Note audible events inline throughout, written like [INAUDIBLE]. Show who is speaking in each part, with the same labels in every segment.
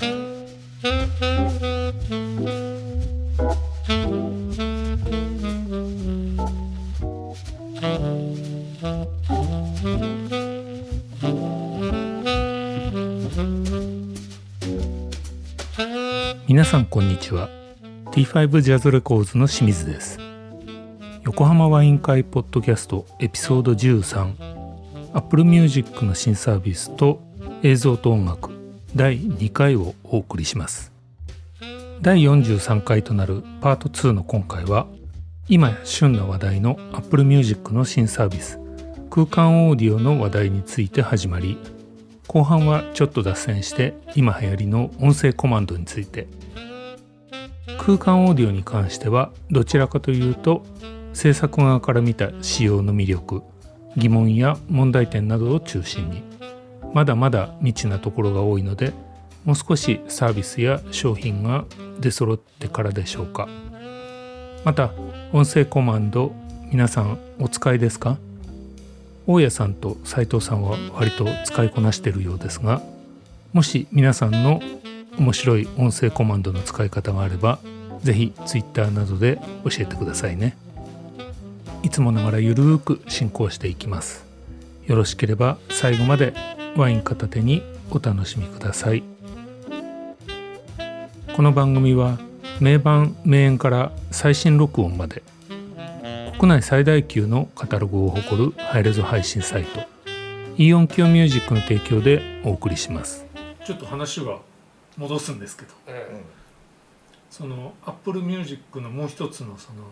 Speaker 1: 皆さんこんにちは。T5 ジャズレコーズの清水です。横浜ワイン会ポッドキャストエピソード13 Apple Music の新サービスと映像と音楽。第2回をお送りします。第43回となるパート2の今回は今や旬な話題の Apple Music の新サービス空間オーディオの話題について始まり後半はちょっと脱線して今流行りの音声コマンドについて。空間オーディオに関してはどちらかというと制作側から見た仕様の魅力疑問や問題点などを中心にまだまだ未知なところが多いのでもう少しサービスや商品が出揃ってからでしょうか。また音声コマンド皆さんお使いですか？大家さんと斉藤さんは割と使いこなしているようですがもし皆さんの面白い音声コマンドの使い方があればぜひ Twitter などで教えてくださいね。いつもながらゆるーく進行していきます。よろしければ最後までワイン片手にお楽しみください。この番組は名盤名演から最新録音まで国内最大級のカタログを誇るハイレゾ配信サイトイオンキオミュージックの提供でお送りします。ちょっと話は戻すんですけど、
Speaker 2: え
Speaker 1: そのアップルミュージックのもう一つのその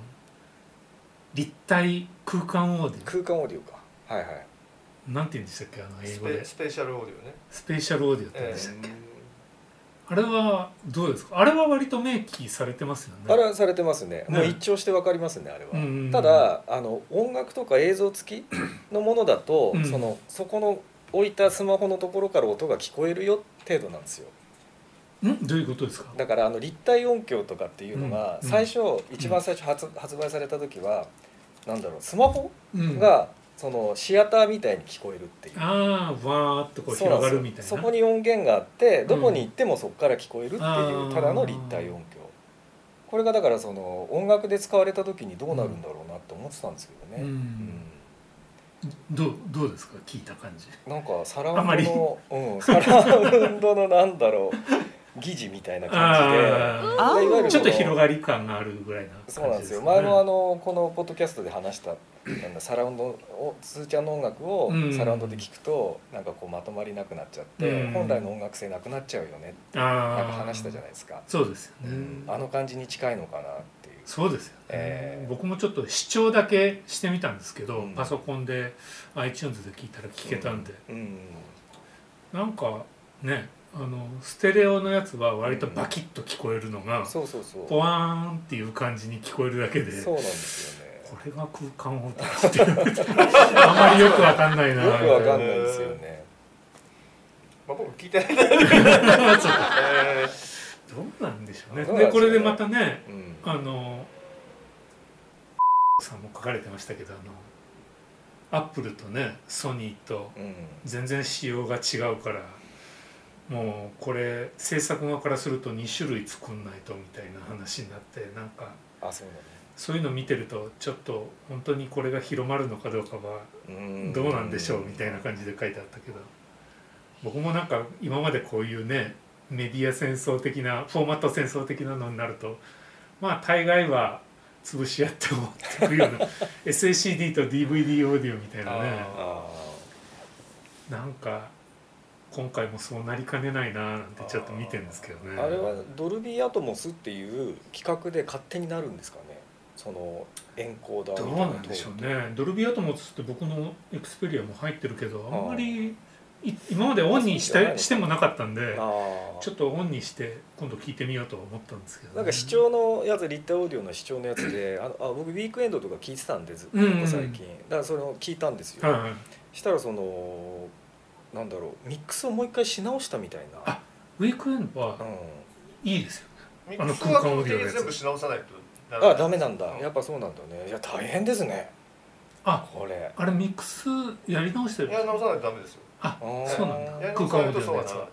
Speaker 1: 立体空間オーディ
Speaker 2: 空間オーディオか。はいはい。
Speaker 1: オなんて言うんでしたっけあの英
Speaker 3: ス
Speaker 1: 語で。
Speaker 3: ペス spatial audio ね。
Speaker 1: spatial audio って言うん
Speaker 3: え
Speaker 1: でしたっけ、
Speaker 2: うん
Speaker 1: あれはどうですか？あれは割と明記されてますよね。
Speaker 2: あれはされてますね。
Speaker 1: ね。
Speaker 2: もう一聴してわかりますねあれは、
Speaker 1: うんうんうん。
Speaker 2: ただあの音楽とか映像付きのものだと、
Speaker 1: うん。
Speaker 2: そのそこの置いたスマホのところから音が聞こえるよ程度なんですよ。
Speaker 1: ん？どういうことですか？
Speaker 2: だからあの立体音響とかっていうのが
Speaker 1: うん。
Speaker 2: 最初、一番最初発発売された時はなんだろうスマホ
Speaker 1: うん。
Speaker 2: が、そのシアターみたいに聞こえるっていう。
Speaker 1: ああわーっとこう広がるみたいな。
Speaker 2: そこに音源があってどこ
Speaker 1: うん
Speaker 2: に行ってもそこから聞こえるってい
Speaker 1: あー。
Speaker 2: うただの立体音響。これがだからその音楽で使われた時にどうなるんだろうなって思ってたんですけどね、
Speaker 1: うん。どうどうですか？聞いた感じ。
Speaker 2: うんなんかサラウンドの、うん、サラウンドのなんだろう疑似みたいな感じで。
Speaker 1: あ
Speaker 2: いわゆる
Speaker 1: ちょっと広がり感があるぐらいな感じ
Speaker 2: そうなんですよ。前もあのこのポッドキャストで話したなんだサラウンドをスーちゃんの音楽を
Speaker 1: うん。
Speaker 2: サラウンドで聞くとなんかこうまとまりなくなっちゃって、
Speaker 1: うん。
Speaker 2: 本来の音楽性なくなっちゃうよねって
Speaker 1: あ
Speaker 2: なん
Speaker 1: あ
Speaker 2: か話したじゃないですか、
Speaker 1: そうですよね、
Speaker 2: うんあの感じに近いのかなっていう。
Speaker 1: そうですよね、
Speaker 2: えー
Speaker 1: 僕もちょっと視聴だけしてみたんですけど、
Speaker 2: うん。
Speaker 1: パソコンで iTunes で聞いたら聞けたんで、
Speaker 2: うん。
Speaker 1: なんかねあのステレオのやつは割とバキッと聞こえるのが、
Speaker 2: そうそうそう。
Speaker 1: ポワーンっていう感じに聞こえるだけで。
Speaker 2: そうなんですよね
Speaker 1: これが空間をっていう。あまりよくわかんないな。
Speaker 2: よくわかんないですよね。
Speaker 3: まあ僕聞いてないど [LAUGHS]
Speaker 1: そうなんでしょうね。
Speaker 2: でね
Speaker 1: でこれでまたね
Speaker 2: うん。
Speaker 1: あのさんも書かれてましたけどあのアップルとねソニーと
Speaker 2: うん。
Speaker 1: 全然仕様が違うからもうこれ制作側からすると2種類作んないとみたいな話になってなんか
Speaker 2: あそうだ。ね
Speaker 1: そういうの見てるとちょっと本当にこれが広まるのかどうかは
Speaker 2: うん。
Speaker 1: どうなんでしょうみたいな感じで書いてあったけど僕もなんか今までこういうねメディア戦争的なフォーマット戦争的なのになるとまあ大概は潰し合って終わっていくような [LAUGHS] SACD と DVD オーディオみたいなね。
Speaker 2: あ
Speaker 1: なんか今回もそうなりかねないななんてちょっと見てるんですけどね。
Speaker 2: ー。あれはドルビーアトモスっていう規格で勝手になるんですかね？そのエンコーダー
Speaker 1: どう
Speaker 2: みたいな
Speaker 1: なんでしょうねドルビーアトモスって僕のエクスペリアも入ってるけどあんまりい今までオンにしてしてもなかったんでちょっとオンにして今度聞いてみようとは思ったんですけどね、
Speaker 2: なんか視聴のやつ立体オーディオの視聴のやつであのあ僕ウィークエンドとか聞いてたんです、
Speaker 1: うん。うん
Speaker 2: 最近。だからそれを聞いたんですよ、
Speaker 1: はい。はい
Speaker 2: したらそのなんだろうミックスをもう一回し直したみたいな。
Speaker 1: あウィークエンドは
Speaker 2: う
Speaker 1: いいですよね。あの空間オーディオのやつ。
Speaker 3: 全部し直さないと
Speaker 2: あダメなんだ。やっぱそうなんだね。いや大変ですね。
Speaker 1: あ
Speaker 2: これ。
Speaker 1: あれミックスやり直してる
Speaker 3: いや直さないとダメですよ。
Speaker 1: あそうなんだ。空間オー
Speaker 3: 直さないとそうは
Speaker 1: ディオのやつは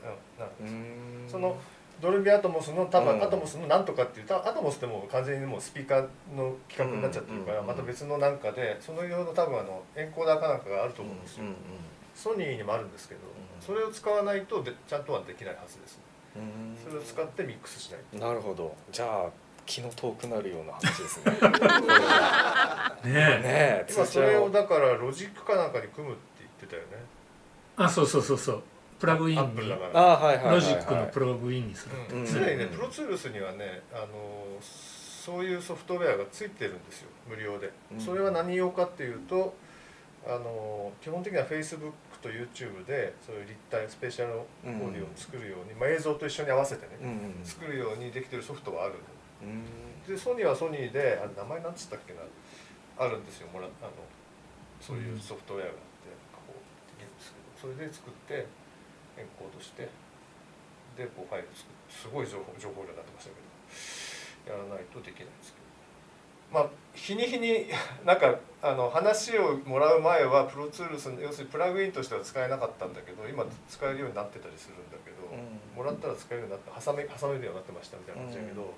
Speaker 3: そのドルビーアトモスの多分、
Speaker 2: うん。
Speaker 3: アトモスのなんとかっていうたアトモスってもう完全にもうスピーカーの企画になっちゃってるから、
Speaker 2: うん
Speaker 3: また別のなんかでその用の多分あのエンコーダーかなんかがあると思うんですよ、
Speaker 2: うん
Speaker 3: ソニーにもあるんですけど、
Speaker 2: ん
Speaker 3: それを使わないとでちゃんとはできないはずですね。
Speaker 2: うん。
Speaker 3: それを使ってミックスしないと。
Speaker 2: なるほど。じゃあ気の遠くなるような話ですね。[LAUGHS]
Speaker 1: ねえ。
Speaker 2: ねえ
Speaker 3: 今それをだからロジックかなんかに組むって言ってたよね。
Speaker 1: あそうそうそうそう。プラグイン
Speaker 3: アップル
Speaker 1: に
Speaker 3: だから。
Speaker 2: あはいはいはい、はい、
Speaker 1: ロジックのプラグインにする
Speaker 3: 常にね、プロツールスにはねあのそういうソフトウェアがついてるんですよ。無料で、
Speaker 2: うん。
Speaker 3: それは何用かっていうとあの基本的には Facebook と YouTube でそういう立体スペシャルオーディオを作るように、まあ、映像と一緒に合わせてね、作るようにできてるソフトはある
Speaker 2: うん
Speaker 3: でソニーはソニーであれ名前なんつったっけな？あるんですよもらあのそういうソフトウェアがあってこうできるんですけどそれで作ってエンコードしてでこうファイル作ってすごい情報情報量になってましたけどやらないとできないんですけど。まあ日に日に [LAUGHS] なんかあの話をもらう前はプロツールス要するにプラグインとしては使えなかったんだけど今使えるようになってたりするんだけど、
Speaker 2: うん。
Speaker 3: もらったら使えるようになって挟め挟めるようになってましたみたいな感じだけど、
Speaker 2: うん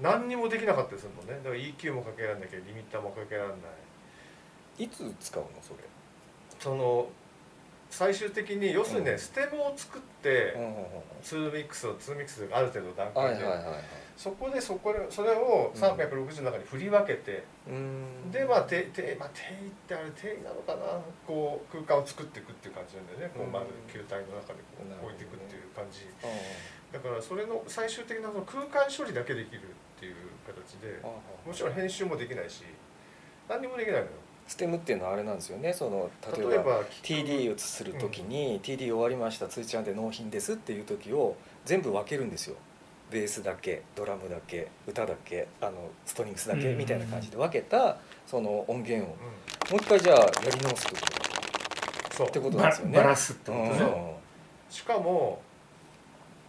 Speaker 3: 何にもできなかったりするもんね。だから EQ もかけられなきゃリミッターもかけられない。
Speaker 2: いつ使うのそれ？
Speaker 3: その最終的に要するにね、
Speaker 2: うん。
Speaker 3: ステムを作って、
Speaker 2: うんうん
Speaker 3: ツーミックスをツーミックスである程度の段
Speaker 2: はい
Speaker 3: 階で、
Speaker 2: はいはいはい
Speaker 3: そこでそこでそれを
Speaker 2: うん。
Speaker 3: 360の中に振り分けて、
Speaker 2: うん。
Speaker 3: でまあ定定まあってあれ定位なのかな？こう空間を作っていくっていう感じなんだよね、こう
Speaker 2: うん
Speaker 3: まず球体の中でこう置いていくっていう感じ。
Speaker 2: あ
Speaker 3: だからそれの最終的なその空間処理だけできるっていう形でもちろん編集もできないし何にもできないのよ。
Speaker 2: ステムっていうのはあれなんですよねその例えば TD をする時に、TD 終わりましたついちゃんで納品ですっていう時を全部分けるんですよ。ベースだけドラムだけ歌だけあのストリングスだけ
Speaker 1: うん。
Speaker 2: みたいな感じで分けたその音源を。
Speaker 3: う
Speaker 2: もう一回じゃあやり直すってこ
Speaker 3: んそう。
Speaker 2: ってことなん
Speaker 1: バ
Speaker 2: ですよね。
Speaker 1: バラすって
Speaker 2: と
Speaker 1: ことね、
Speaker 3: うん。しかも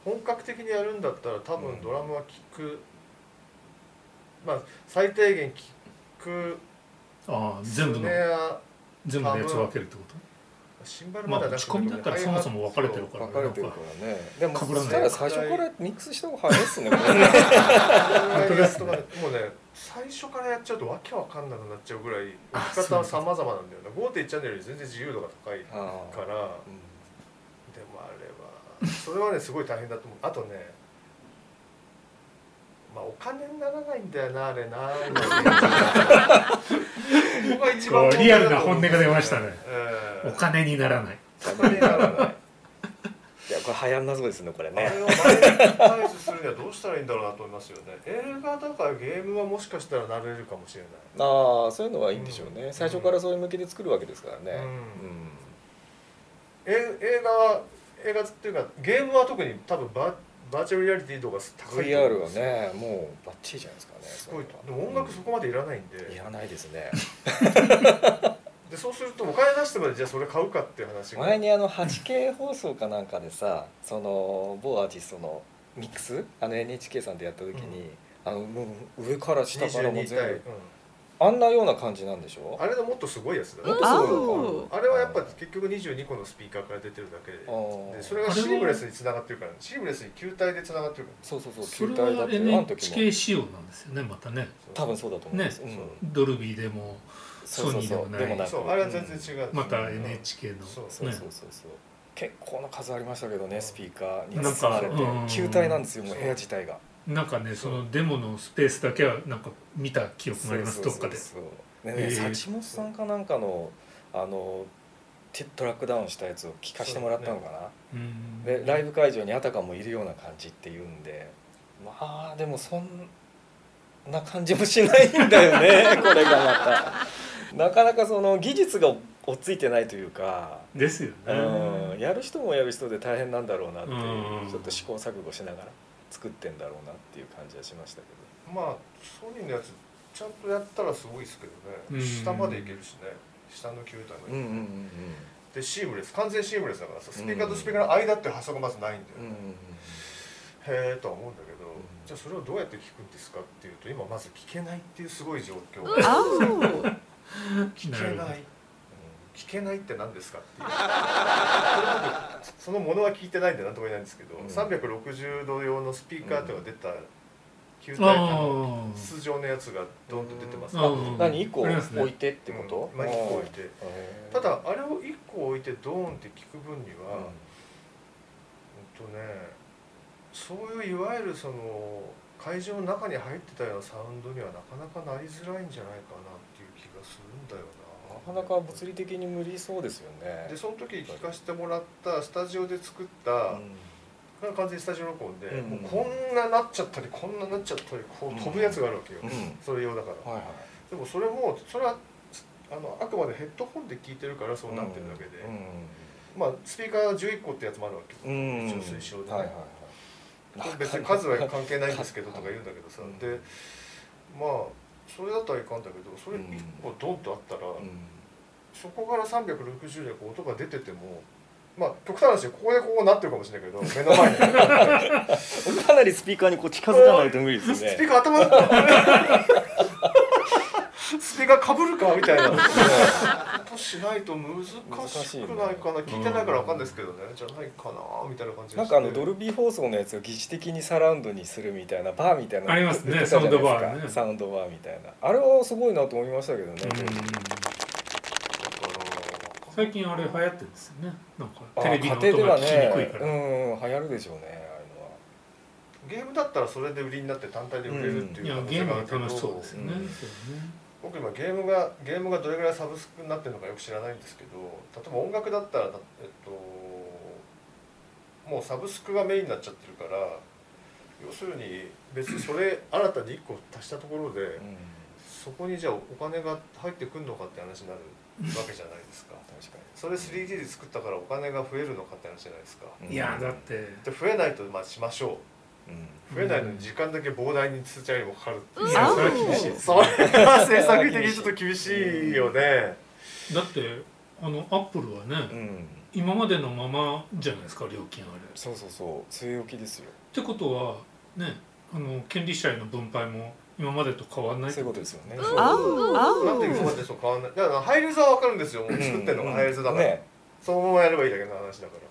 Speaker 3: 本格的にやるんだったら多
Speaker 2: うん
Speaker 3: 分ドラムはキック、まあ最低限キック
Speaker 1: ああ全部の全部のやつ分けるってこ
Speaker 3: シンバル
Speaker 1: ま
Speaker 3: だ
Speaker 1: 打ち込みだったらそもそも分かれてるから
Speaker 2: 分かれてるからね。でもそしたら最初からミックスした方が早いっすねこれね。[LAUGHS]
Speaker 3: 本当です。ねもうね最初からやっちゃうとわけわかんなくなっちゃうぐらい
Speaker 1: あ
Speaker 3: 置き方は様々なんだよね。5.1チャンネルより全然自由度が高い
Speaker 2: ああ
Speaker 3: から
Speaker 2: うん。
Speaker 3: でもあれはそれはねすごい大変だと思う。あとねまあお金にならないんだよなあれな。[LAUGHS] こ
Speaker 1: うリアルな本音が出ましたね。
Speaker 3: ええ。
Speaker 1: とお金にならない。
Speaker 3: お金にならない。
Speaker 2: いやこれ流行んなそうですねこれ
Speaker 3: あ
Speaker 2: ね
Speaker 3: れをマネタイズするにはどうしたらいいんだろうなと思いますよね。映画だからゲームはもしかしたらなれるかもしれない。
Speaker 2: ああそういうのはいいんでしょうね、
Speaker 3: うん。
Speaker 2: 最初からそういう向けで作るわけですからね、
Speaker 3: うん。え映画は映画っていうかゲームは特に多分ババーチャルリアリティ度が高い
Speaker 2: VR はねもうバッチリじゃないですかね。
Speaker 3: すごい。
Speaker 2: そ
Speaker 3: でも音楽そこまでいらないんで,、
Speaker 2: れはいらないですね。
Speaker 3: でそうするとお金出してまでじゃあそれ買うかっていう話が。
Speaker 2: 前にあの 8K 放送かなんかでさその某アーティストのミックス？あの NHK さんでやった時に、あのもう上から下からも
Speaker 3: 22
Speaker 2: 全
Speaker 3: 対、うん。
Speaker 2: 部あんなような感じなんでしょ？
Speaker 3: あれのもっとすごいやつだね。
Speaker 2: もっとすごいのか。
Speaker 3: あれはやっぱ結局22個のスピーカーから出てるだけででそれがシームレスにつながってるからシームレスに球体でつながってるか
Speaker 2: そうそうそう
Speaker 1: それは
Speaker 2: 球体だってあの時
Speaker 1: NHK
Speaker 2: も。
Speaker 1: 仕様なんですよねまたね。
Speaker 3: ら
Speaker 2: 多分そうだと思います、
Speaker 1: ね
Speaker 2: うん。
Speaker 1: ドルビーでも
Speaker 2: そうそうそう。
Speaker 1: ソニーでもない。
Speaker 3: そうあれは全然違う。
Speaker 1: また NHK の。
Speaker 3: そう
Speaker 2: そう
Speaker 1: ね。
Speaker 2: そうそうそう。結構な数ありましたけどねスピーカーに
Speaker 1: なんか
Speaker 2: 包まれて。
Speaker 1: うん。
Speaker 2: 球体なんですよもう
Speaker 3: そう
Speaker 2: 部屋自体が
Speaker 1: なんかねそのデモのスペースだけはなんか見た記憶がありますどっかで
Speaker 2: そうそう。そうで。
Speaker 1: へえ
Speaker 2: ね幸本さんかなんかのあのテトラックダウンしたやつを聞かせてもらったのかな、
Speaker 1: うん。
Speaker 2: でライブ会場にあたかもいるような感じっていうんで。まあでもそんな感じもしないんだよね [LAUGHS] これがまた。なかなかその技術が追っついてないというか、
Speaker 1: ですよね。
Speaker 2: うん、やる人もやる人で大変なんだろうなっていう
Speaker 1: うん。
Speaker 2: ちょっと試行錯誤しながら作ってんだろうなっていう感じはしましたけど。
Speaker 3: まあソニーのやつちゃんとやったらすごいですけど
Speaker 1: うん。
Speaker 3: ね下までいけるしね。下の球体まで、
Speaker 2: うんうんうん。
Speaker 3: でシームレス。完全シームレスだからさスピーカーとスピーカーの間って発想がまずないんだよ、
Speaker 2: うんうんうん
Speaker 3: へえとは思うんだけど、
Speaker 2: ん。
Speaker 3: じゃあそれをどうやって聞くんですかっていうと今まず聞けないっていうすごい状況。
Speaker 4: あ [LAUGHS]
Speaker 3: 聞けない聞けないって何ですか？っていう。それ僕そのものは聞いてないんで何とも言えないんですけど、
Speaker 2: うん。
Speaker 3: 360度用のスピーカーっていうのが出た球体
Speaker 1: あ
Speaker 3: の
Speaker 1: ー
Speaker 3: 筒状のやつがドンと出てます。
Speaker 1: あー
Speaker 2: 何一個置いてってこと、
Speaker 3: うん。まあ一個置いて。ただあれを1個置いてドーンって聞く分には、
Speaker 2: うん。
Speaker 3: うんとねそういういわゆるその会場の中に入ってたようなサウンドにはなかなかなりづらいんじゃないかなっていう気がするんだよな
Speaker 2: なかなか物理的に無理そうですよね。
Speaker 3: でその時聞かせてもらったスタジオで作った、
Speaker 2: うん。
Speaker 3: 完全にスタジオ録音で、
Speaker 2: うん。
Speaker 3: こんななっちゃったりこんななっちゃったりこう飛ぶやつがあるわけよ、
Speaker 2: うん。
Speaker 3: それ用だから、
Speaker 2: はいはい。
Speaker 3: でもそれもそれはあのあくまでヘッドホンで聞いてるからそうなってるだけで、まあスピーカー11個ってやつもあるわけよ、
Speaker 2: うん。うん
Speaker 3: 一応推奨でね。
Speaker 2: はいはいはい。
Speaker 3: 別に数は関係ないんですけどとか言うんだけどさ、
Speaker 2: うん
Speaker 3: でまあそれだったらいかんだけどそれ1個ドンとあったら、
Speaker 2: うん。
Speaker 3: そこから360でこう音が出ててもまあ極端な話ここでこうなってるかもしれないけど目の前に。[LAUGHS]
Speaker 2: かなりスピーカーにこう近づかないと無理です
Speaker 3: ス
Speaker 2: ね。
Speaker 3: ピーカー頭のスピーカーかぶるかみたいな。[LAUGHS] ことしないと難しくないかな。聞いてないからわかんないですけどね。じゃないかなみたいな感じが
Speaker 2: なんかあのドルビー放送のやつを疑似的にサラウンドにするみたいなバーみたいなの
Speaker 1: ありますね。サウンドバーね。
Speaker 2: サウンドバーみたいな。あれはすごいなと思いましたけどね、
Speaker 1: 最近あれ流行ってるんですよね。なんか
Speaker 2: あ
Speaker 1: テレビの
Speaker 2: 家庭
Speaker 1: 音
Speaker 2: ではね
Speaker 1: が聞きにくいから、
Speaker 2: うん流行るでしょうねあ
Speaker 3: ゲームだったらそれで売りになって単体で売れるって
Speaker 1: いや
Speaker 3: いう可能
Speaker 1: ゲーム
Speaker 3: が
Speaker 1: 楽しそうですよね、
Speaker 2: うん。
Speaker 1: そう
Speaker 3: 僕今ゲームがゲームがどれぐらいサブスクになってるのかよく知らないんですけど例えば音楽だったら、えっと、もうサブスクがメインになっちゃってるから要するに別にそれ新たに1個足したところで、
Speaker 2: うん、
Speaker 3: そこにじゃあお金が入ってくるのかって話になるわけじゃないですか。[LAUGHS]
Speaker 2: 確か
Speaker 3: それ 3D で作ったからお金が増えるのかって話じゃないですか。
Speaker 2: に
Speaker 1: いやだって。
Speaker 3: で増えないとまあしましょ
Speaker 2: うん
Speaker 3: う増えないのに時間だけ膨大に通知よりもかかるっていう
Speaker 1: いやそれは厳しい。です
Speaker 3: それは制作的にちょっと厳しいよね。
Speaker 1: だってあのアップルはね、
Speaker 2: うん。
Speaker 1: 今までのままじゃないですか料金あれ。っ
Speaker 2: そうそうそう。据え置きですよ。
Speaker 1: てことはねあの権利者への分配も今までと変わらない
Speaker 2: そういうことですよね。
Speaker 3: なんで今までと変わんない？だからハイレゾは分かるんですよもう作ってるのがハイレゾだから、
Speaker 2: ね。
Speaker 3: そのままやればいいだけの話だから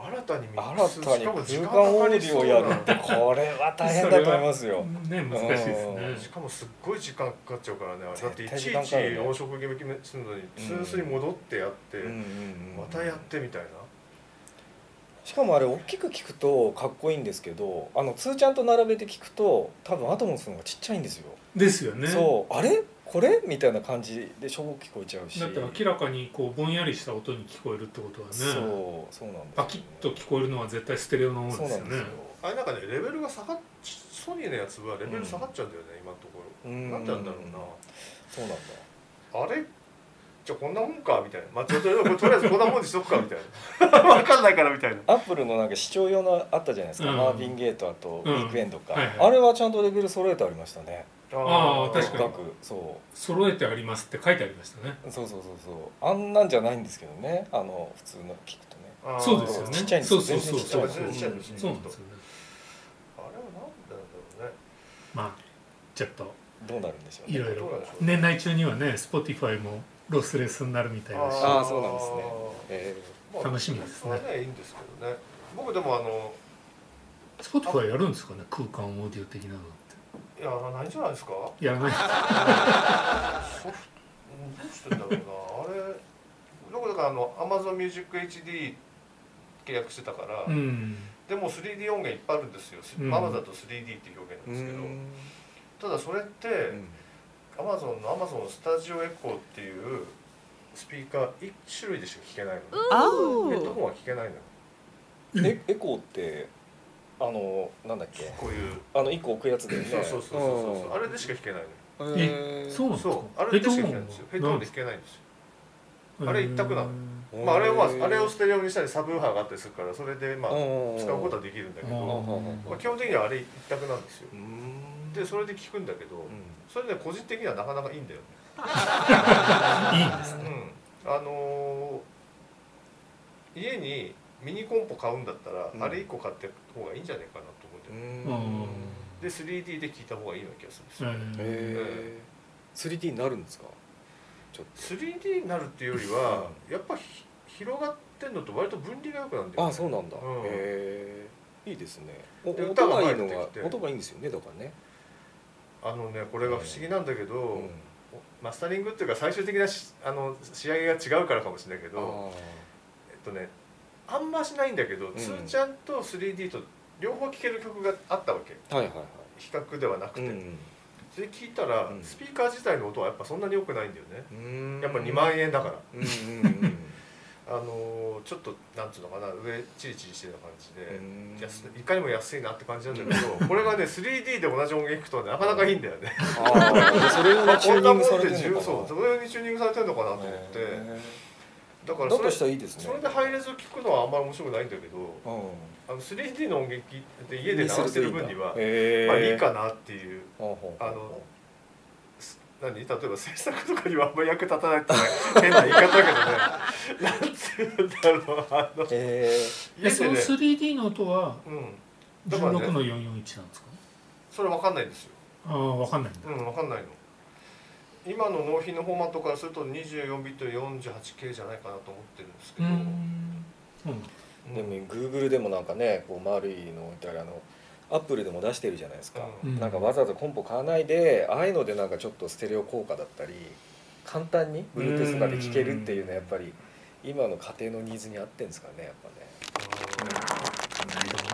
Speaker 3: 新たにミックス
Speaker 2: 新たに
Speaker 3: しかも時間
Speaker 2: 空間オーデ
Speaker 3: かかりそうな。
Speaker 2: ィオやるってこれは大変だと思いますよ。
Speaker 1: ね難しいですね。
Speaker 3: しかもすっごい時間かかっちゃうからね。あれだってい
Speaker 2: 絶
Speaker 3: ちいち
Speaker 2: 対時間かかるね
Speaker 3: 養殖決めするのにスースに戻ってやって、またやってみたいな、
Speaker 2: しかもあれ大きく聞くとかっこいいんですけどあの通ちゃんと並べて聞くと多分アトモスの方がちっちゃいんですよ、
Speaker 1: ですよね。
Speaker 2: そう。あれこれ？みたいな感じでしょ？ぼく聞こえちゃうし。
Speaker 1: だって明らかにこうぼんやりした音に聞こえるってことはね。
Speaker 2: そうそうなんですよ
Speaker 1: パキッと聞こえるのは絶対ステレオの方ですよね。
Speaker 2: そうなんですよ。
Speaker 3: あれなんかねレベルが下がっソニーのやつはレベル下がっちゃうんだよね、今のところ、
Speaker 2: うん
Speaker 3: なんでなんだろう
Speaker 2: そうなんだ。
Speaker 3: なあれ？じゃあこんなもんか？みたいな。まあちょっととりあえずこんなもんにしとくか？みたいな。[LAUGHS] 分かんないからみたいな。
Speaker 2: アップルのなんか視聴用のあったじゃないですか、
Speaker 1: うん。
Speaker 2: マーヴィン・ゲートあとウ
Speaker 1: うん。
Speaker 2: ィークエンドか、
Speaker 1: はいはい。
Speaker 2: あれはちゃんとレベル揃えてありましたね
Speaker 1: あー確かに。
Speaker 2: そ
Speaker 1: 揃えてありますって書いてありましたね。
Speaker 2: うそうそうそうそう。あんなんじゃないんですけどね。あの普通の聞くとね。
Speaker 3: あー。
Speaker 1: そうですよね。
Speaker 2: ちっちゃいんですよ。
Speaker 1: そうそうそう。そう
Speaker 2: 全然ちっちゃい
Speaker 3: ですね
Speaker 1: そうなんですよね。
Speaker 3: あれは何なんだろうね。
Speaker 1: まあちょっと
Speaker 2: どうなるんでしょうね。
Speaker 1: いろいろ。年内中にはね Spotify もロスレスになるみたいだし。
Speaker 2: あーそうなんですね。え
Speaker 3: まあ
Speaker 1: 楽しみですね
Speaker 3: いいんですけどね。僕でもあの
Speaker 1: Spotify やるんですかね空間オーディオ的なの
Speaker 3: やないんじゃないですか？
Speaker 1: てやらない。
Speaker 3: ソフトうんどうしてんだろうな。あれ僕だからあの AmazonMusicHD 契約してたから、
Speaker 1: うん。
Speaker 3: でも 3D 音源いっぱいあるんですよ、
Speaker 1: うん。
Speaker 3: Amazon だと 3D っていう表現なんですけど、ただそれって、Amazon の Amazon スタジオエコーっていうスピーカー1種類でしか聞けないの、ヘッドホンは聞けないの
Speaker 2: えエコーってあのなんだっけ？
Speaker 3: こういう、
Speaker 2: あの一個置くやつだよね。
Speaker 3: そうそうそうそうそう、あれでしか弾けないのよ。
Speaker 2: うん
Speaker 1: えそうなんですか
Speaker 3: そう。あれでしか弾けないんですよ。ヘッドホンで弾けないんですよ。あれ一択なの。まあ、あれはあれをステレオにしたりサブウーハーがあったりするからそれでまあ使うことはできるんだけど、
Speaker 1: うん
Speaker 3: まあ、基本的にはあれ一択なんですよ。
Speaker 2: うん。
Speaker 3: でそれで聞くんだけど、
Speaker 2: うん。
Speaker 3: それね個人的にはなかなかいいんだよね。[LAUGHS]
Speaker 1: いいんですね。
Speaker 3: うん。あのー家にミニコンポ買うんだったら、
Speaker 2: うん。
Speaker 3: あれ1個買って方がいいんじゃないかなと思うんだよで 3D で聞いた方がいいような気がするんですよ、
Speaker 1: え
Speaker 2: へえ 3D になるんですか？ちょっ
Speaker 3: 3D になるっていうよりはやっぱひ広がってんのと割と分離が良くなるんだ
Speaker 2: と
Speaker 3: よ、ね、
Speaker 2: あそうなんだ、
Speaker 3: うん。
Speaker 2: へえいいですね。お
Speaker 3: で
Speaker 2: 音がいいのが音がいいんですよねだからね、
Speaker 3: あのねこれが不思議なんだけど、
Speaker 2: うん。
Speaker 3: マスタリングっていうか最終的なしあの仕上げが違うからかもしれないけ
Speaker 2: あ
Speaker 3: どえっとねあんましないんだけど、
Speaker 2: ん。
Speaker 3: ツーちゃんと 3D と両方聴ける曲があったわけ。
Speaker 2: ーはいはいはい。
Speaker 3: 比較ではなくて、
Speaker 2: うん
Speaker 3: それ聞いたら、
Speaker 2: うん。
Speaker 3: スピーカー自体の音はやっぱそんなに良くないんだよね、
Speaker 2: うん。
Speaker 3: やっぱ2万円だから。
Speaker 2: うんうんうん [LAUGHS]
Speaker 3: あのーちょっとなんつうのかな上チリチリしてる感じで、いいかにも安いなって感じなんだけど [LAUGHS] これがね 3D で同じ音源聴くとなかなかいいんだよね。
Speaker 2: ああそれをね [LAUGHS] チューニングされてるのかな。
Speaker 3: それにチューニングされてるのかなと思って。
Speaker 2: へ
Speaker 3: だからそれ
Speaker 2: としたらいいですね。
Speaker 3: それでハイレゾ聞くのはあんまり面白くないんだけど
Speaker 2: うん。
Speaker 3: あの 3D の音源聞いて家で流してる分には
Speaker 2: へ
Speaker 3: まあいいかなってい
Speaker 2: う。
Speaker 3: あの何？例えば制作とかにはあんまり役立たないってね変な言い方だけどね。なんつうんだろうあの。
Speaker 2: へ
Speaker 1: えその
Speaker 3: 家でね
Speaker 1: 3D の音は
Speaker 3: うん。だからね。
Speaker 1: 16の441なんですか？
Speaker 3: それわかんないんですよ。
Speaker 1: ああ分かんないんだ。
Speaker 3: うんわかんないの今の納品のフォーマットからすると24ビット 48K じゃないかなと思ってるんですけど、
Speaker 1: うん。うん。
Speaker 3: うん
Speaker 2: でも Google でもなんかねこう丸いの置いてあるあのアップルでも出してるじゃないですか、
Speaker 1: うん。
Speaker 2: なんかわざわざコンポ買わないでああいうのでなんかちょっとステレオ効果だったり簡単に Bluetooth とかで聴けるっていうのはやっぱり今の家庭のニーズに合ってんですかねやっぱね。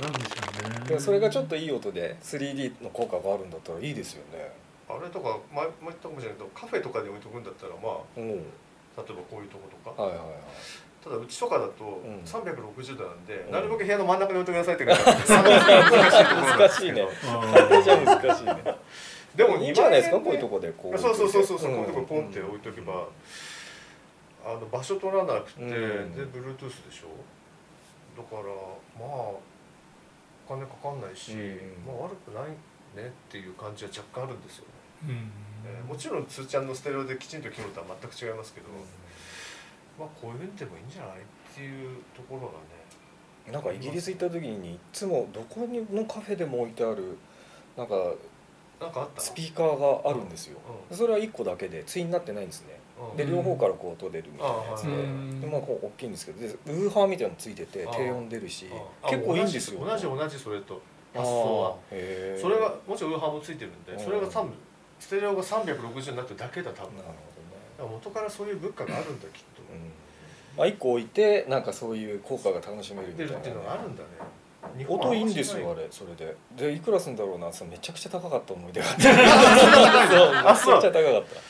Speaker 1: どうなんでしょうね。
Speaker 2: でもそれがちょっといい音で 3D の効果があるんだったらいいですよね
Speaker 3: あれとか前前言ったかもしれないけどカフェとかに置いとくんだったらまあ
Speaker 2: うん。
Speaker 3: 例えばこういうとことか。
Speaker 2: はいはいはい
Speaker 3: ただうちとかだと
Speaker 2: ん。
Speaker 3: 360度なんで、
Speaker 2: うん。
Speaker 3: なるべく部屋の真ん中に置いてくださいって言うから [LAUGHS] 難しい
Speaker 2: ね。
Speaker 1: あ
Speaker 2: これじゃ難しいね。
Speaker 3: でも
Speaker 2: いいんじゃないですか
Speaker 3: 2万円
Speaker 2: こういうとこでこう
Speaker 3: そうそうそうそうそう、
Speaker 2: ん。
Speaker 3: こういうとこポンって置いとけば、あの場所取らなくて、
Speaker 2: うん。
Speaker 3: で Bluetooth でしょ？だからまあお金かかんないし、
Speaker 2: うん。
Speaker 3: まあ悪くないねっていう感じは若干あるんですよえーもちろんつーちゃんのステレオできちんと聞くのとは全く違いますけど、まあこういうのでもいいんじゃないっていうところがね。
Speaker 2: なんかイギリス行った時にいつもどこにのカフェでも置いてあるなんか
Speaker 3: なんかあった
Speaker 2: スピーカーがあるんですよ、
Speaker 3: う
Speaker 2: それは1個だけで対になってないんですね。
Speaker 3: うん。
Speaker 2: で両方からこう音出るみたいなやつで,、
Speaker 1: うん。
Speaker 2: でまあこう大きいんですけど。でウーハーみたいなのついてて
Speaker 3: あ
Speaker 2: 低音出るし
Speaker 3: あ
Speaker 2: 結構いいんですよ。
Speaker 3: 同じ同じそれと。発想は。それがもちろんウーハーもついてるんで
Speaker 2: うん。
Speaker 3: それが多分ステレオが360になってるだけだ多分。
Speaker 2: なるほ
Speaker 3: だから元からそういう文化があるんだきっと。
Speaker 2: うん。まあ、1個置いてなんかそういう効果が楽しめるみたいな。
Speaker 3: 出るっていうのがあるんだね。
Speaker 2: 音いいんですよあれそれで。でいくらすんだろうな。そのめちゃくちゃ高かった思い出があって。
Speaker 3: あ [LAUGHS] そう。[LAUGHS]
Speaker 2: めちゃくちゃ高かった。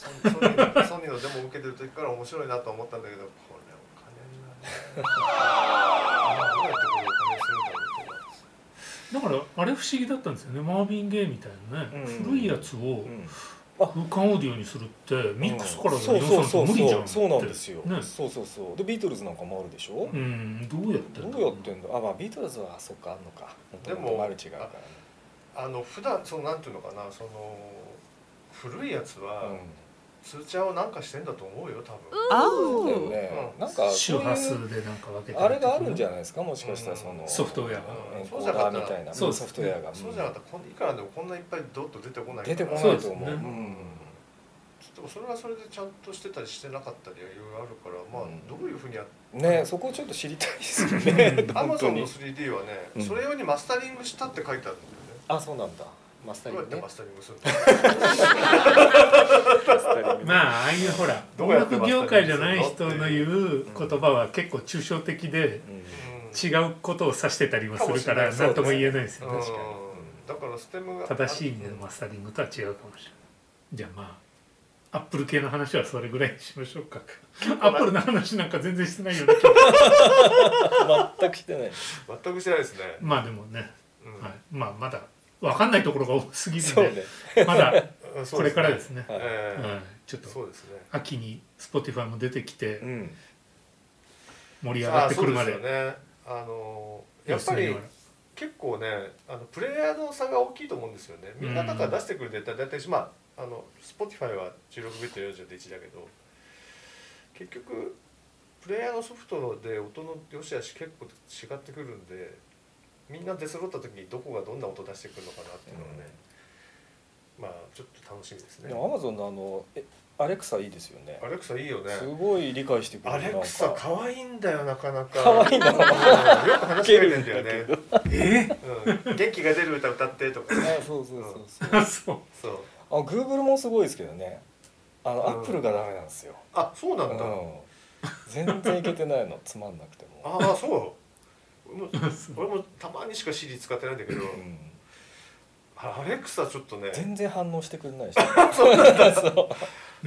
Speaker 3: ソニーのソニーのデモを受けてる時から面白いなと思ったんだけどこれお金になるね [LAUGHS] どうやってこれお金にするんだか
Speaker 1: らあれ不思議だったんですよね。マービン・ゲイみたいなね、
Speaker 2: うん。
Speaker 1: 古いやつを
Speaker 2: うん。
Speaker 1: 空間オーディオにするってミックスからの
Speaker 2: そう
Speaker 1: 予算
Speaker 2: そうそう。
Speaker 1: と無理じゃん
Speaker 2: そうそうなんですよ、
Speaker 1: ね。
Speaker 2: そうそうそう。でビートルズなんかもあるでしょ、
Speaker 1: うん。どうやってんだ
Speaker 2: どうやってんだ？あまあビートルズはそっかあんのか。
Speaker 3: でも
Speaker 2: マルチがあるか
Speaker 3: あの普段そのなんていうのかな。その古いやつ
Speaker 2: ら
Speaker 3: は、
Speaker 2: ね
Speaker 3: 通ちゃんをなんかしてんだと思うよ多分。
Speaker 2: うん。ね、
Speaker 3: うん。
Speaker 2: なんか
Speaker 1: 周波数でなんか分けて
Speaker 2: あれがあるんじゃ
Speaker 1: ない
Speaker 2: ですか？もしかしたらその、
Speaker 3: うん。
Speaker 1: ソフトウェアが。
Speaker 3: そうじゃなかったら。
Speaker 2: ダーみたいな。
Speaker 1: そうです
Speaker 2: ソフトウェアが、
Speaker 3: そうじゃなかったらこんいくらでもこんないっぱいドッと出てこない
Speaker 2: 出てこ
Speaker 3: い
Speaker 2: ないと思う。
Speaker 1: で
Speaker 3: もそれはそれでちゃんとしてたりしてなかったりいろいろあるからまあ
Speaker 2: うん。
Speaker 3: どういうふうにやっ
Speaker 2: ねそこをちょっと知りたいですよね。[LAUGHS]
Speaker 3: アマゾンの
Speaker 2: 本当に。
Speaker 3: 3D はね、
Speaker 2: うん。
Speaker 3: それ用にマスタリングしたって書いてあるんだよね。
Speaker 2: あそうなんだマスタリングね
Speaker 3: マスタリングする
Speaker 1: まあああいうほら音
Speaker 3: どうやって
Speaker 1: 楽業界じゃない人の言う言葉は結構抽象的で違うことを指してたりもするから何とも言えないですよ
Speaker 2: 確かに。
Speaker 3: だからステムが
Speaker 1: 正しい意味でのマスタリングとは違うかもしれない。じゃあまあアップル系の話はそれぐらいにしましょうか。アップルの話なんか全然してないよね [LAUGHS]
Speaker 2: 全くしてない。
Speaker 3: 全くしてないですね、
Speaker 1: まあでもね、
Speaker 3: うん。
Speaker 1: はい、まあまだ分かんないところが多すぎるん
Speaker 2: そうね。
Speaker 1: でまだこれからですね。
Speaker 2: はい
Speaker 3: ええ
Speaker 1: はい、ちょっと
Speaker 3: そうですね。
Speaker 1: 秋に Spotify も出てきて
Speaker 2: うん。
Speaker 1: 盛り上がってくるまで
Speaker 3: うですよね。あのやっぱり結構ねあのプレイヤーの差が大きいと思うんですよね。みんなだから出してくるデータ大体まああの Spotify は16ビット40で1だけど結局プレイヤーのソフトで音の良し悪し結構違ってくるんでみんな出揃った時にどこがどんな音出してくるのかなっていうのはね、まあちょっと楽しみですね。
Speaker 2: アマゾンのあのえアレクサいいですよね。
Speaker 3: アレクサいいよね。
Speaker 2: すごい理解してくれる
Speaker 3: アレクサ可愛いんだよなかなか。
Speaker 2: 可愛いんだ
Speaker 3: うん。よく話しかけてんだよね。
Speaker 1: え [LAUGHS]
Speaker 3: うん。元気が出る歌歌ってとか
Speaker 2: あそうそうそうそう。
Speaker 1: あそう。
Speaker 3: そう。
Speaker 2: あグーグルもすごいですけどね。あの、
Speaker 3: うん。
Speaker 2: アップルがダメなんですよ、
Speaker 3: あそうなんだ、
Speaker 2: うん、全然いけてないの。つまんなくても、
Speaker 3: ああそう俺もたまにしか Siri 使ってないんだけど
Speaker 2: うん、
Speaker 3: アレクサちょっとね
Speaker 2: 全然反応してくれないし。[LAUGHS]
Speaker 3: そうなんだ。
Speaker 2: そう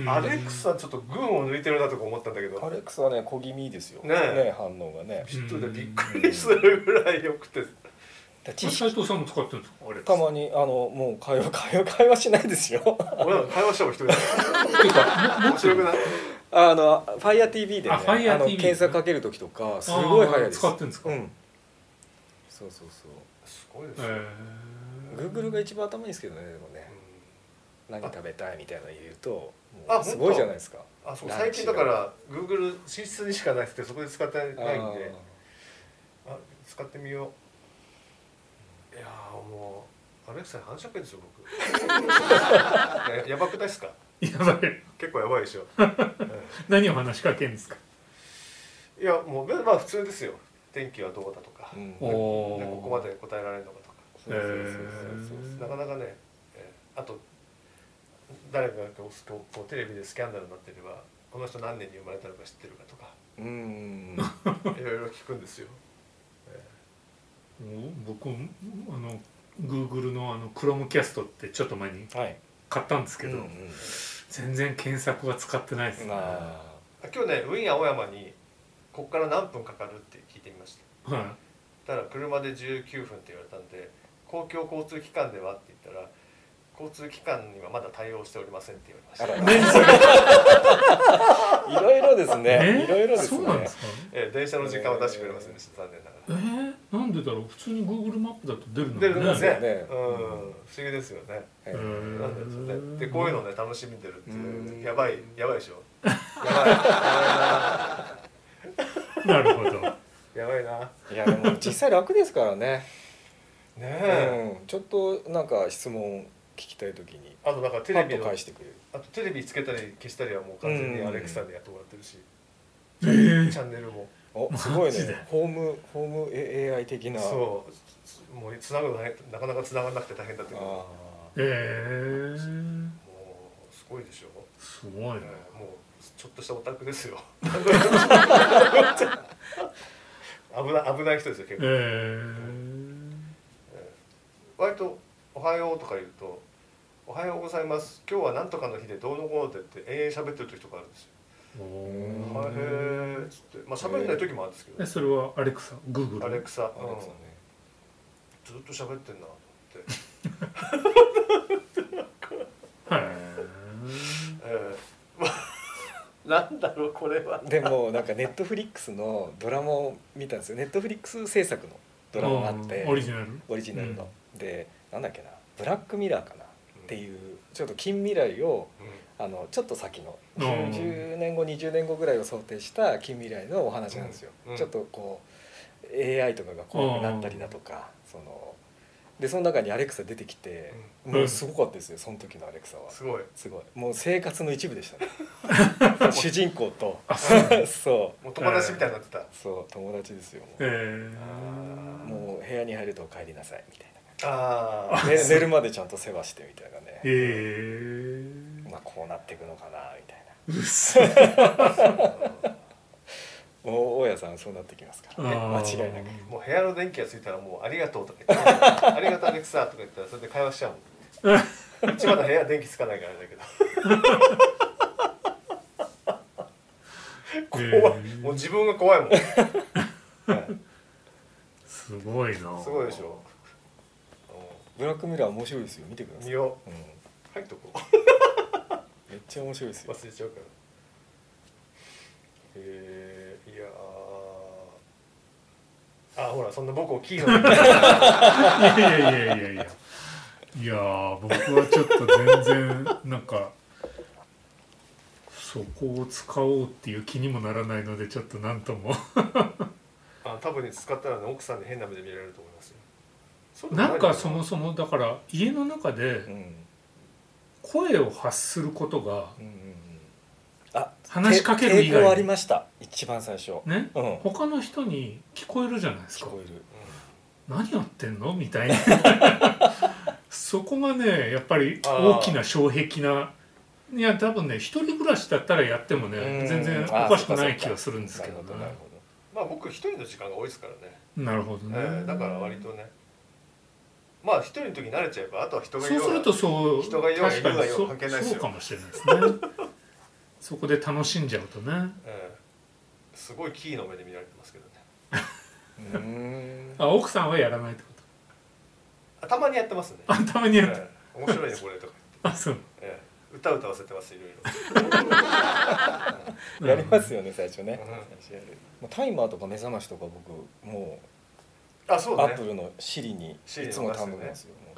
Speaker 1: うん。
Speaker 3: アレクサちょっと群を抜いてるなとか思ったんだけど。
Speaker 2: アレクサはね小気味ですよ。
Speaker 3: ねえ。
Speaker 2: 反応がね。
Speaker 3: ちょっとねびっくりするぐらい良くて。
Speaker 2: 知識
Speaker 1: 斉藤さんも使ってるんですか？
Speaker 2: た
Speaker 1: サ。
Speaker 2: まにあのもう会話会話 [LAUGHS] 会話しないですよ。
Speaker 3: 俺なんか会話しても一人だ。
Speaker 1: かも
Speaker 3: 面白くない
Speaker 2: あの FireTV でね
Speaker 1: あ Fire
Speaker 2: の検索かける時とかすごい早いです。
Speaker 1: 使ってるんですか、
Speaker 2: うんそうそうそう。
Speaker 3: すごいです
Speaker 1: え
Speaker 3: よ、
Speaker 1: ー。
Speaker 2: Google が一番頭いいですけどねでもね。
Speaker 3: うん。
Speaker 2: 何食べたいみたいなの言うとも
Speaker 3: あ
Speaker 2: うすごいじゃないですか。
Speaker 3: あそう最近だから Google 寝室にしかなくてそこで使ってないんで。あ使ってみよう。いやーもうアレクサに反射券ですよ僕。[LAUGHS] ややばくないですか？
Speaker 1: やばい。
Speaker 3: 結構やばいでしょ、[LAUGHS]
Speaker 1: 何を話しかけんですか？
Speaker 3: いやもうまあ普通ですよ天気はどうだとか、
Speaker 2: うん。
Speaker 3: ここまで答えられるのかとか。
Speaker 2: そうそうそうそう
Speaker 3: なかなかね、えーあと誰かがこうこうこうテレビでスキャンダルになってればこの人何年に生まれたのか知ってるかとか
Speaker 2: うん。[LAUGHS]
Speaker 3: いろいろ聞くんですよ、え
Speaker 1: もう僕あの Google のあの Chromecast ってちょっと前に
Speaker 2: はい。
Speaker 1: 買ったんですけど、
Speaker 2: うんうん。
Speaker 1: 全然検索は使ってないですね、
Speaker 2: ま
Speaker 3: ー今日ねウィーン青山にここから何分かかるって聞いてみました。
Speaker 1: はい。
Speaker 3: たら車で19分って言われたんで公共交通機関ではって言ったら交通機関にはまだ対応しておりませんって言われました。[LAUGHS]
Speaker 2: いろいろですね。
Speaker 1: え？
Speaker 2: いろいろですね。
Speaker 1: そうなんですか？
Speaker 3: えー電車の時間は出してくれませんでした残念なが
Speaker 1: え？ー、なんでだろう？普通に Google マップだと出るの
Speaker 3: ら出るんですね。
Speaker 2: ね。
Speaker 3: うん。不思議ですよね。なんでしょうね。でこういうのね楽しんでるっていう。
Speaker 2: うん。
Speaker 3: やばいやばいでしょ。[LAUGHS] やばい [LAUGHS]
Speaker 1: なるほど。
Speaker 3: やばいな。い
Speaker 2: やでも実際楽ですからね、
Speaker 3: ねえ、
Speaker 2: うん、ちょっとなんか質問聞きたい時に。
Speaker 3: あとなんかテレビの
Speaker 2: 返してくれる。
Speaker 3: あとテレビつけたり消したりはもう完全にアレクサでやってもらってるし、
Speaker 1: えー。
Speaker 3: チャンネルも。
Speaker 2: おすごいね。ホームホーム A- AI 的な。
Speaker 3: そう。もうつなぐのなかなかつながらなくて大変だったけども
Speaker 2: あ
Speaker 1: えー、
Speaker 3: うすごいでしょ、
Speaker 1: すごいな
Speaker 3: えーもうちょっとしたオタクですよ。[LAUGHS] 危ない危ない人ですよ結構、
Speaker 1: えー、
Speaker 3: 割と「おはよう」とか言うと「おはようございます。今日はなんとかの日でどうのこうので」って永遠喋ってる時とかあるんですよ。
Speaker 1: お
Speaker 2: ん「
Speaker 3: はいへ
Speaker 1: ー
Speaker 3: え」っつって。まあ喋んない時もあるんですけど、
Speaker 1: えそれはアレクサ？
Speaker 3: レクサ、
Speaker 2: あアレクサね。
Speaker 3: ずっと喋ってんなと思って、[LAUGHS]
Speaker 1: はい [LAUGHS]
Speaker 3: えー、なんだろうこれは。
Speaker 2: でもなんかネットフリックスのドラマを見たんですよ。ネットフリックス制作のドラマがあって。
Speaker 1: うん。オリジナル？
Speaker 2: オリジナルの、でなんだっけな。ブラックミラーかな。っていうちょっと近未来をあのちょっと先の。
Speaker 1: うん。
Speaker 2: 10年後20年後ぐらいを想定した近未来のお話なんですよ、
Speaker 3: うん。
Speaker 2: ちょっとこう AI とかが怖くなったりだとか、そのでその中にアレクサ出てきて、
Speaker 1: ん。
Speaker 2: もうすごかったですよその時のアレクサは。
Speaker 3: すごい。
Speaker 2: すごい。もう生活の一部でしたね。[LAUGHS] 主人公と。
Speaker 1: あ [LAUGHS] そう。
Speaker 3: もう友達みたいになってた、
Speaker 2: そう友達ですよも
Speaker 1: え
Speaker 2: う
Speaker 1: ー、
Speaker 2: もう部屋に入ると帰りなさいみたい
Speaker 3: ああ
Speaker 2: な、ね、寝るまでちゃんと世話してみたいなね。
Speaker 1: えー、
Speaker 2: まあこうなっていくのかなみたいな。
Speaker 1: うっそ
Speaker 2: もう大家さんそうなってきますからね。間違いなく。
Speaker 3: もう部屋の電気がついたらもう「ありがとう」とか言って「ありがとうアレクサ」とか言ったらそれで会話しちゃうもん。[LAUGHS] うちまだ部屋電気つかないからだけど。怖い、
Speaker 1: えー
Speaker 3: もう自分が怖いもん、はい
Speaker 1: すごいな。
Speaker 3: すごいでしょ。
Speaker 2: ブラックミラー面白いですよ。見てください、
Speaker 3: 見よ
Speaker 2: う。ん、
Speaker 3: う入っとこう。
Speaker 2: めっちゃ面白いですよ。
Speaker 3: 忘れちゃうから。えー、いやーあほらそんな僕をキーの。
Speaker 1: いやいやいやいやいや。いやー僕はちょっと全然なんかそこを使おうっていう気にもならないのでちょっと何とも。
Speaker 3: あ多分に使ったらね奥さんに変な目で見られると思いますよ。
Speaker 1: なんかそもそもだから家の中で
Speaker 2: うん。
Speaker 1: 声を発することが
Speaker 2: うんうんうんあ
Speaker 1: 話しかける以外
Speaker 2: ありました。一番最初。
Speaker 1: ね？
Speaker 2: うん。
Speaker 1: 他の人に聞こえるじゃないですか。
Speaker 2: 聞こえる。
Speaker 1: 何やってんの？みたいな。[LAUGHS] そこがねやっぱり大きな障壁な。いや多分ね一人暮らしだったらやってもね
Speaker 2: うん。
Speaker 1: 全然お
Speaker 2: あ
Speaker 1: かしくない気がするんですけどね。
Speaker 3: まあ僕一人の時間が多いですからね、
Speaker 1: なるほどね、
Speaker 3: えーだから割とね。まあ一人の時に慣れちゃえばあとは人がいようが
Speaker 1: そうするとそう
Speaker 3: 人がいようがいようがよう
Speaker 1: そう
Speaker 3: 関係ないですよ。
Speaker 1: そうかもしれないですねそこで楽しんじゃうとね。
Speaker 3: えーすごいキーの目で見られてますけどね。[LAUGHS]
Speaker 1: あ奥さんはやらないってこ
Speaker 3: あたまにやってますね、
Speaker 1: とあたまにやって、
Speaker 3: えー面白いねこれとか。言って、
Speaker 1: あそう。
Speaker 3: えー歌歌わせてますいろいろ。[LAUGHS]
Speaker 2: やりますよね最初ね。
Speaker 3: うん。
Speaker 2: タイマーとか目覚ましとか僕も
Speaker 3: あそううね。
Speaker 2: アップルのシリにいつも頼みますよも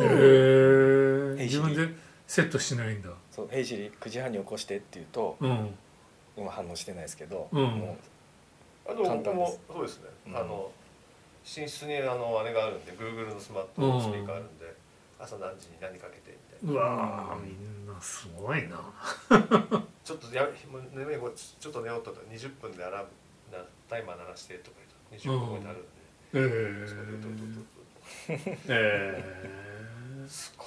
Speaker 2: う。
Speaker 1: へ
Speaker 4: Oh.
Speaker 1: ー。自分でセットしないんだ。
Speaker 2: そう「ヘイシリ9時半に起こして」って言うと
Speaker 1: うん。
Speaker 2: 今反応してないですけど、
Speaker 1: うん。
Speaker 2: も
Speaker 3: あの僕もそうですね、
Speaker 2: うん。
Speaker 3: あの寝室にあのあれがあるんで Google のスマートスピーカーあるんで、朝何時に何かけてみたいう
Speaker 1: わー
Speaker 2: うん
Speaker 1: みんなすごいな。
Speaker 3: な [LAUGHS] ちょっとやもう眠い子ちょっと寝ようと20分でアラームなタイマー鳴らしてとか言うと20分後になるんで、
Speaker 1: えー
Speaker 3: それでドドドドド
Speaker 1: え
Speaker 3: すごいです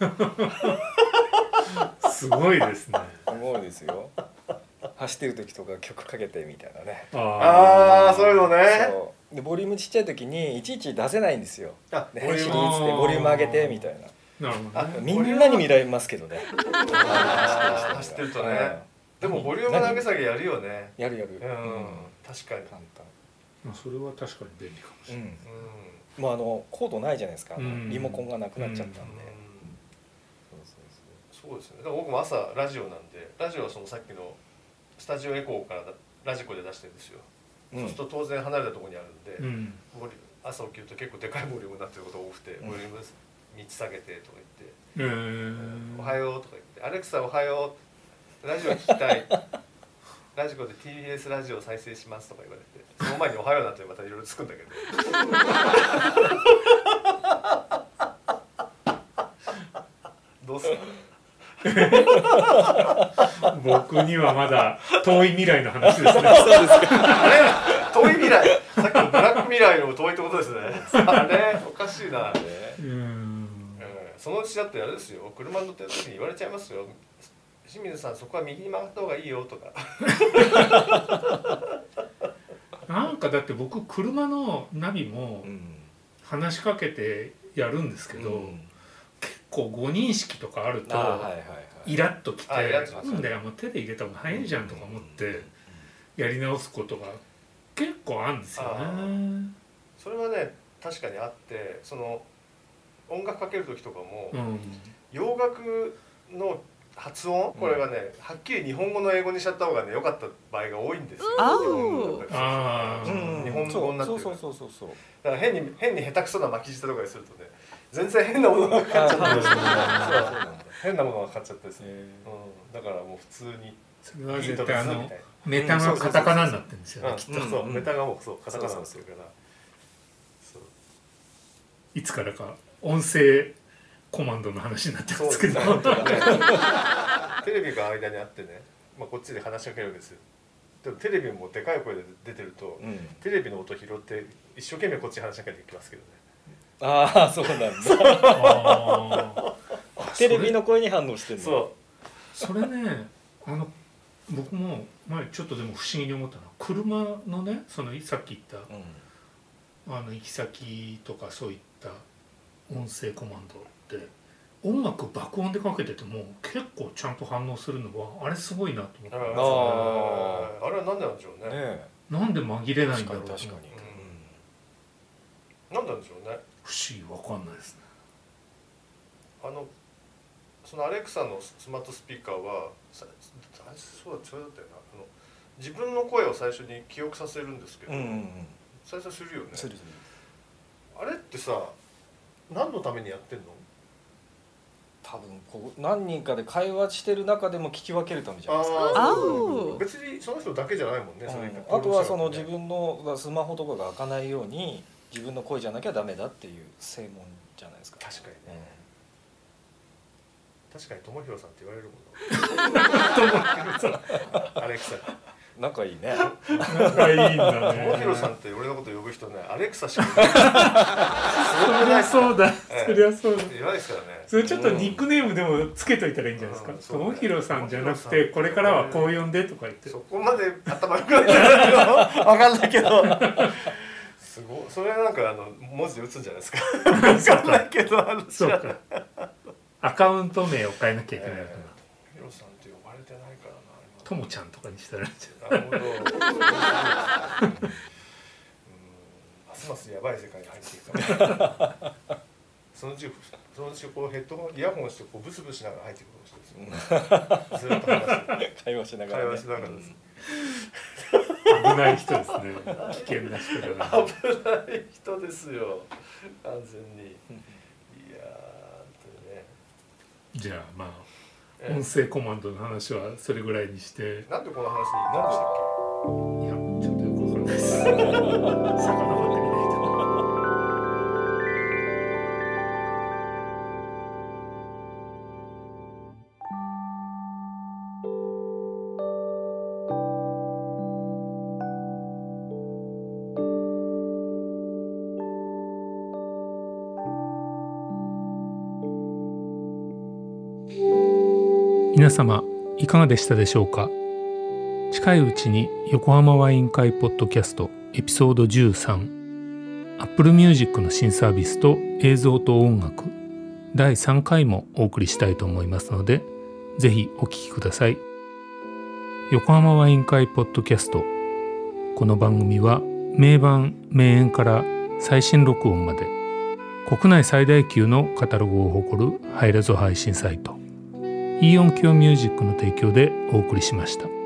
Speaker 3: [LAUGHS]
Speaker 1: すごいですね。
Speaker 2: うすごいですよ。走ってる時とか曲かけてみたいなね。
Speaker 3: ああそういうのね。
Speaker 2: でボリュームちっちゃい時にいちいち出せないんですよ。
Speaker 3: あ
Speaker 2: で「ヘイシリ」っつ
Speaker 1: ボリューム
Speaker 2: ってボリューム上げてみたいな。
Speaker 1: なるほどね。
Speaker 2: みんなに見られますけどね。
Speaker 3: 走ってるとね。でもボリュームの上げ下げやるよね。
Speaker 2: やるやる。
Speaker 3: うん、確かに。
Speaker 2: 簡単。
Speaker 1: まあそれは確かに便利かもしれない、
Speaker 2: うん。
Speaker 3: うん。
Speaker 2: もうあのコードないじゃないですか、リモコンがなくなっちゃったんで、
Speaker 3: うん
Speaker 2: そう
Speaker 3: ですね。僕も朝ラジオなんでラジオはそのさっきのスタジオエコーからだラジコで出してるんですよ、
Speaker 2: そう
Speaker 3: そうすると当然離れたところにあるんで、
Speaker 1: うん。
Speaker 3: 朝起きると結構でかいボリュームになってることが多くて、
Speaker 2: うん。
Speaker 3: ボリューム3つ下げてとか言って
Speaker 1: えー、
Speaker 3: おはよう」とか言って「アレクサおはようラジオ聞きたい」[LAUGHS] ラジコで TBS ラジオ再生しますとか言われてその前に「おはよう」なんてまたいろいろつくんだけどどうすか [LAUGHS]
Speaker 1: 僕にはまだ遠い未来の話ですね。[LAUGHS]
Speaker 3: あれ遠い未来。さっきのブラック未来の遠いってことですね。あれおかしいな、
Speaker 2: ね
Speaker 1: うん。
Speaker 3: うん。そのうちだってあれですよ。車に乗ってる時に言われちゃいますよ。清水さんそこは右に曲がった方がいいよとか。
Speaker 1: なんかだって僕車のナビも
Speaker 2: うん。
Speaker 1: 話しかけてやるんですけど、
Speaker 2: うん。
Speaker 1: 結構誤認識とかあるとイラッときて
Speaker 3: あイラッとします
Speaker 1: なんだよもう手で入れた方が早いじゃんとか思ってやり直すことが結構あるんですよね。
Speaker 3: それはね確かにあってその音楽かける時とかも、
Speaker 1: うん。
Speaker 3: 洋楽の発音？これがね、はっきり日本語の英語にしちゃった方がね良かった場合が多いんですよ。
Speaker 2: うん。
Speaker 3: 日本語になってる
Speaker 2: そうそうそうそうそう。
Speaker 3: だから変に変に下手くそな巻き舌とかにするとね全然変なものがかかっちゃったりして
Speaker 2: そうなんだ
Speaker 3: 変なものがかかっちゃったりする、
Speaker 2: へ
Speaker 3: うん、だからもう普通に
Speaker 1: そメタがカタカナになってるんですよ。ねきっ
Speaker 3: そうそう、
Speaker 2: うん。
Speaker 3: メタがもうそうカタカナになってるから。
Speaker 1: いつからか音声コマンドの話になってるんですけど。[LAUGHS]
Speaker 3: テレビが間にあってね、まあ、こっちで話しかけるわけですよ。でもテレビもでかい声で出てると、
Speaker 2: うん。
Speaker 3: テレビの音拾って一生懸命こっちに話しかけていきますけどね。
Speaker 2: ああそうなんだ。[LAUGHS] [LAUGHS] テレビの声に反応してるの
Speaker 3: そ
Speaker 1: それねあの僕も前ちょっとでも不思議に思ったのは車のねそのさっき言っ
Speaker 2: うん。
Speaker 1: たあの行き先とかそういった音声コマンドって音楽爆音でかけてても結構ちゃんと反応するのはあれすごいなと思って。
Speaker 3: うあ
Speaker 2: あ
Speaker 3: あれは何でなんでしょうね。
Speaker 2: ね
Speaker 1: なんで紛れ
Speaker 2: え
Speaker 1: ないんだろう
Speaker 2: 確かに
Speaker 3: 何なんでしょうね。
Speaker 1: 不思議わかんないですね。
Speaker 3: あのそのアレクサのスマートスピーカーはそうだそれだったよな。あの自分の声を最初に記憶させるんですけど、
Speaker 2: うんうんうん。
Speaker 3: 最初するよね。
Speaker 2: するする。
Speaker 3: あれってさ何のためにやってんの？
Speaker 2: 多分こう何人かで会話してる中でも聞き分けるためじゃないですか。
Speaker 4: あ
Speaker 3: 別にその人だけじゃないもんね、それ
Speaker 2: うんあとはその自分のスマホとかが開かないように自分の声じゃなきゃダメだっていう正門じゃないですか、
Speaker 3: 確かにね。確かに友弘さんって言われるもんな。アレクサに
Speaker 2: 仲いいね。
Speaker 1: 仲いいんだ
Speaker 3: 友
Speaker 1: ね
Speaker 3: 弘さんって俺のこと呼ぶ人ねアレクサしかいない。[LAUGHS]
Speaker 1: そりゃそうだ。
Speaker 3: ええ。
Speaker 1: そりゃそうだ。
Speaker 3: 言わないですからね
Speaker 1: それちょっとニックネームでもつけといたらいいんじゃないですか。友弘さんじゃなくてこれからはこう呼んでとか言って。
Speaker 3: そこまで頭良くないんじゃないの？わかんないけど。すごい。それはなんかあの文字で打つんじゃないですか？わかんないけどあの知
Speaker 1: そうか。アカウント名を変えなきゃいけないのかな。
Speaker 3: ヒロさんって呼ばれてないからな
Speaker 1: ともちゃんとかにしたら。いいんじ
Speaker 3: 今なるほど。うん。ますますやばい世界に入っていくから。そのうちそのうちこうヘッドホンイヤホンしてこうブスブスしながら入ってくるかもしれないですずっと話
Speaker 2: 会話しながらね
Speaker 3: 会話しながらです。
Speaker 1: 危ない人ですね。危険な人だな
Speaker 3: 危ない人ですよ。完全に。いやー本当にね。
Speaker 1: じゃあまあ
Speaker 3: え
Speaker 1: 音声コマンドの話はそれぐらいにして。
Speaker 3: なんでこの話に何でしたっ
Speaker 1: いやちょっとよくわかんない。です遡皆様いかがでしたでしょうか？近いうちに横浜ワイン会ポッドキャストエピソード13 Apple Music の新サービスと映像と音楽第3回もお送りしたいと思いますのでぜひお聴きください。横浜ワイン会ポッドキャストこの番組は名盤名演から最新録音まで国内最大級のカタログを誇るハイレゾ配信サイトイオンキヨミュージックの提供でお送りしました。